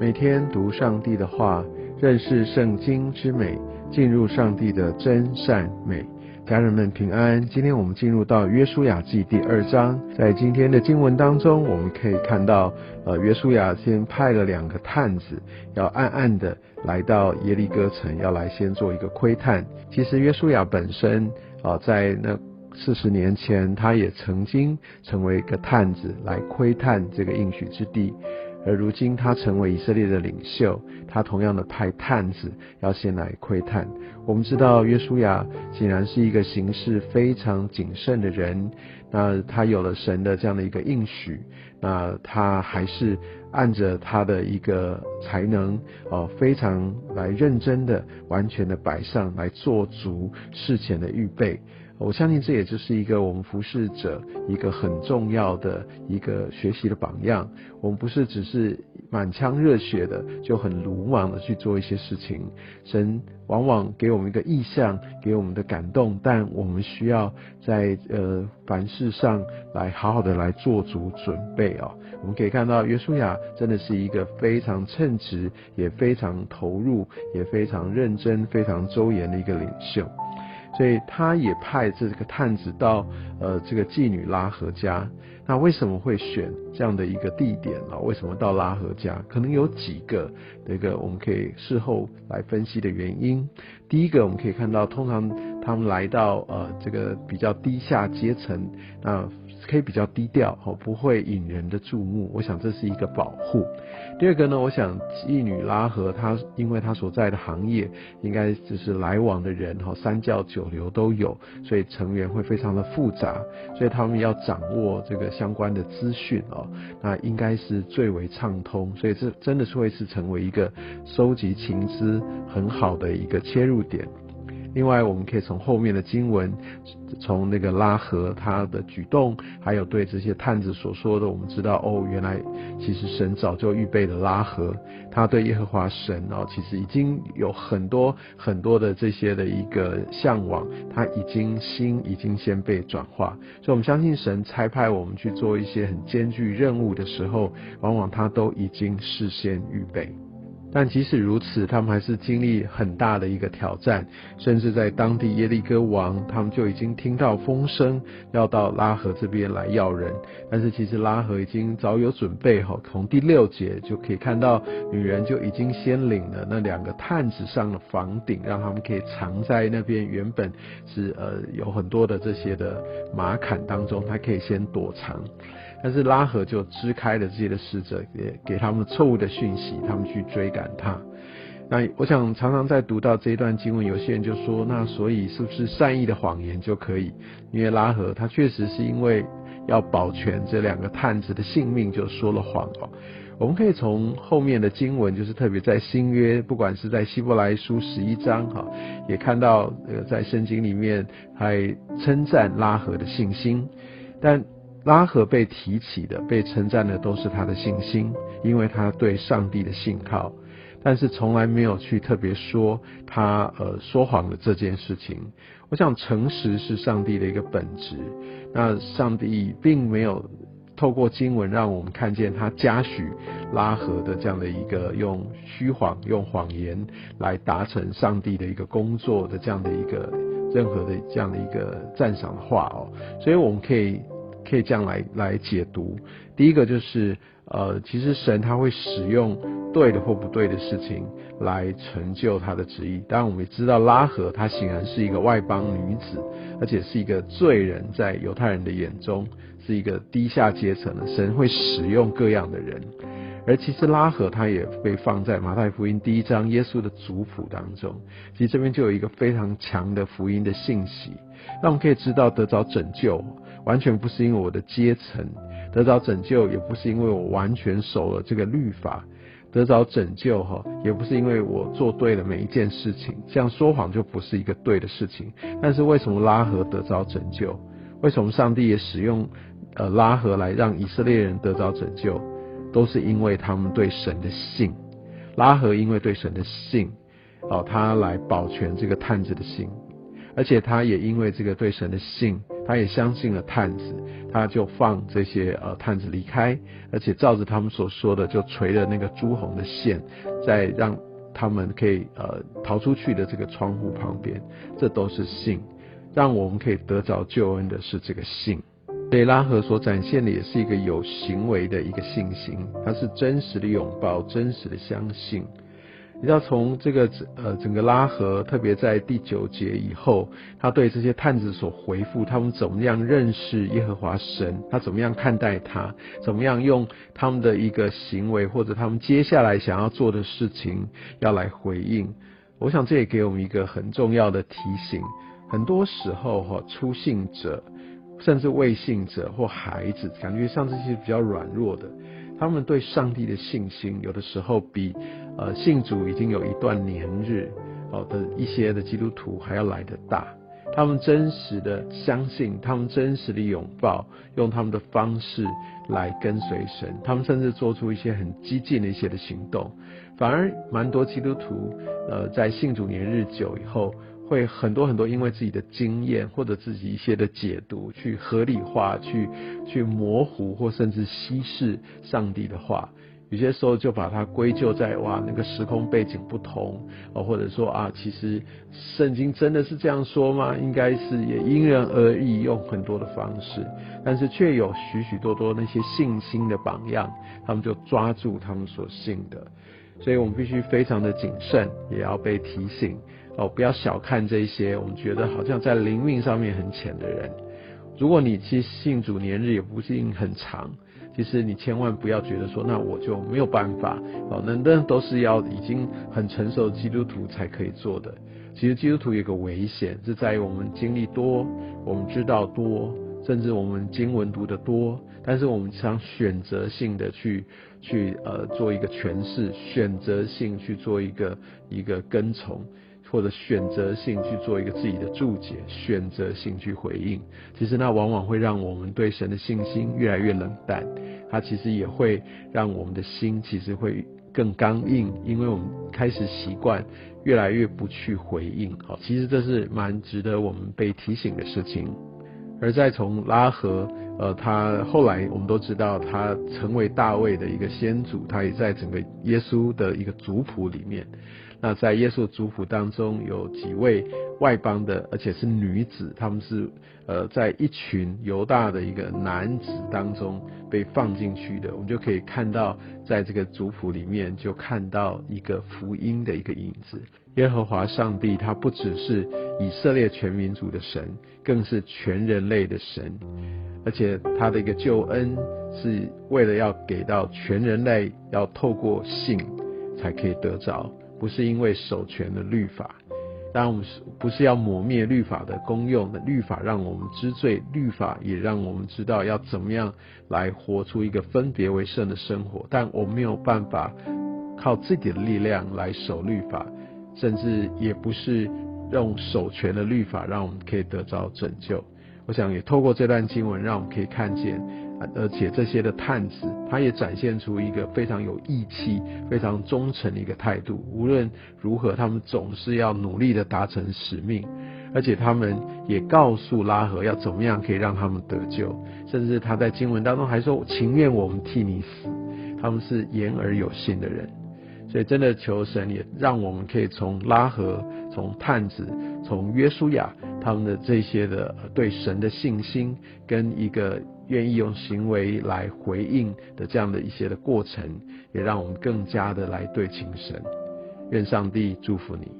每天读上帝的话，认识圣经之美，进入上帝的真善美。家人们平安。今天我们进入到约书亚记第二章，在今天的经文当中，我们可以看到，呃，约书亚先派了两个探子，要暗暗的来到耶利哥城，要来先做一个窥探。其实约书亚本身，啊，在那四十年前，他也曾经成为一个探子，来窥探这个应许之地。而如今他成为以色列的领袖，他同样的派探子要先来窥探。我们知道约书亚显然是一个行事非常谨慎的人，那他有了神的这样的一个应许，那他还是按着他的一个才能，哦，非常来认真的、完全的摆上来做足事前的预备。我相信这也就是一个我们服侍者一个很重要的一个学习的榜样。我们不是只是满腔热血的就很鲁莽的去做一些事情。神往往给我们一个意向，给我们的感动，但我们需要在呃凡事上来好好的来做足准备啊。我们可以看到约书亚真的是一个非常称职，也非常投入，也非常认真、非常周延的一个领袖。所以他也派这个探子到呃这个妓女拉合家。那为什么会选这样的一个地点呢？为什么到拉合家？可能有几个这个我们可以事后来分析的原因。第一个，我们可以看到，通常他们来到呃这个比较低下阶层，那。可以比较低调哦，不会引人的注目。我想这是一个保护。第二个呢，我想妓女拉合她，因为她所在的行业应该就是来往的人哈，三教九流都有，所以成员会非常的复杂，所以他们要掌握这个相关的资讯哦，那应该是最为畅通。所以这真的是会是成为一个收集情资很好的一个切入点。另外，我们可以从后面的经文，从那个拉合他的举动，还有对这些探子所说的，我们知道哦，原来其实神早就预备了拉合，他对耶和华神哦，其实已经有很多很多的这些的一个向往，他已经心已经先被转化，所以我们相信神差派我们去做一些很艰巨任务的时候，往往他都已经事先预备。但即使如此，他们还是经历很大的一个挑战，甚至在当地耶利哥王，他们就已经听到风声，要到拉合这边来要人。但是其实拉合已经早有准备，哈，从第六节就可以看到，女人就已经先领了那两个探子上了房顶，让他们可以藏在那边原本是呃有很多的这些的马坎当中，他可以先躲藏。但是拉合就支开了这些的使者，给给他们错误的讯息，他们去追赶他。那我想常常在读到这一段经文，有些人就说，那所以是不是善意的谎言就可以？因为拉合他确实是因为要保全这两个探子的性命，就说了谎哦。我们可以从后面的经文，就是特别在新约，不管是在希伯来书十一章哈，也看到呃在圣经里面还称赞拉合的信心，但。拉合被提起的、被称赞的都是他的信心，因为他对上帝的信靠，但是从来没有去特别说他呃说谎的这件事情。我想诚实是上帝的一个本质，那上帝并没有透过经文让我们看见他嘉许拉合的这样的一个用虚谎、用谎言来达成上帝的一个工作的这样的一个任何的这样的一个赞赏的话哦，所以我们可以。可以这样来来解读，第一个就是呃，其实神他会使用对的或不对的事情来成就他的旨意。当然，我们也知道拉合她显然是一个外邦女子，而且是一个罪人，在犹太人的眼中是一个低下阶层的。神会使用各样的人，而其实拉合他也被放在马太福音第一章耶稣的族谱当中。其实这边就有一个非常强的福音的信息，让我们可以知道得着拯救。完全不是因为我的阶层得着拯救，也不是因为我完全守了这个律法得着拯救哈，也不是因为我做对了每一件事情，像说谎就不是一个对的事情。但是为什么拉合得着拯救？为什么上帝也使用呃拉合来让以色列人得着拯救？都是因为他们对神的信。拉合因为对神的信，哦，他来保全这个探子的信，而且他也因为这个对神的信。他也相信了探子，他就放这些呃探子离开，而且照着他们所说的，就垂了那个朱红的线，再让他们可以呃逃出去的这个窗户旁边，这都是信，让我们可以得着救恩的是这个信。所以拉合所展现的也是一个有行为的一个信心，它是真实的拥抱，真实的相信。你知道从这个呃整个拉合，特别在第九节以后，他对这些探子所回复，他们怎么样认识耶和华神，他怎么样看待他，怎么样用他们的一个行为或者他们接下来想要做的事情要来回应。我想这也给我们一个很重要的提醒，很多时候哈出信者。甚至未信者或孩子，感觉像这些比较软弱的，他们对上帝的信心，有的时候比呃信主已经有一段年日哦的一些的基督徒还要来得大。他们真实的相信，他们真实的拥抱，用他们的方式来跟随神。他们甚至做出一些很激进的一些的行动，反而蛮多基督徒呃在信主年日久以后。会很多很多，因为自己的经验或者自己一些的解读，去合理化、去去模糊或甚至稀释上帝的话。有些时候就把它归咎在哇那个时空背景不同哦，或者说啊，其实圣经真的是这样说吗？应该是也因人而异，用很多的方式，但是却有许许多多那些信心的榜样，他们就抓住他们所信的。所以我们必须非常的谨慎，也要被提醒。哦，不要小看这些，我们觉得好像在灵命上面很浅的人。如果你其实信主年日也不是很长，其实你千万不要觉得说，那我就没有办法。哦，那那都是要已经很成熟的基督徒才可以做的。其实基督徒有个危险，是在于我们经历多，我们知道多，甚至我们经文读得多，但是我们想选择性的去去呃做一个诠释，选择性去做一个一个跟从。或者选择性去做一个自己的注解，选择性去回应，其实那往往会让我们对神的信心越来越冷淡。它其实也会让我们的心其实会更刚硬，因为我们开始习惯越来越不去回应。好，其实这是蛮值得我们被提醒的事情。而再从拉合，呃，他后来我们都知道，他成为大卫的一个先祖，他也在整个耶稣的一个族谱里面。那在耶稣族谱当中，有几位外邦的，而且是女子，他们是呃在一群犹大的一个男子当中被放进去的。我们就可以看到，在这个族谱里面，就看到一个福音的一个影子。耶和华上帝，他不只是以色列全民族的神，更是全人类的神，而且他的一个救恩是为了要给到全人类，要透过信才可以得着。不是因为守全的律法，当然我们是不是要抹灭律法的功用？律法让我们知罪，律法也让我们知道要怎么样来活出一个分别为圣的生活。但我没有办法靠自己的力量来守律法，甚至也不是用守权的律法让我们可以得着拯救。我想也透过这段经文，让我们可以看见。而且这些的探子，他也展现出一个非常有义气、非常忠诚的一个态度。无论如何，他们总是要努力的达成使命。而且他们也告诉拉合要怎么样可以让他们得救。甚至他在经文当中还说：“情愿我们替你死。”他们是言而有信的人。所以真的求神也让我们可以从拉合、从探子、从约书亚他们的这些的对神的信心跟一个。愿意用行为来回应的这样的一些的过程，也让我们更加的来对情神。愿上帝祝福你。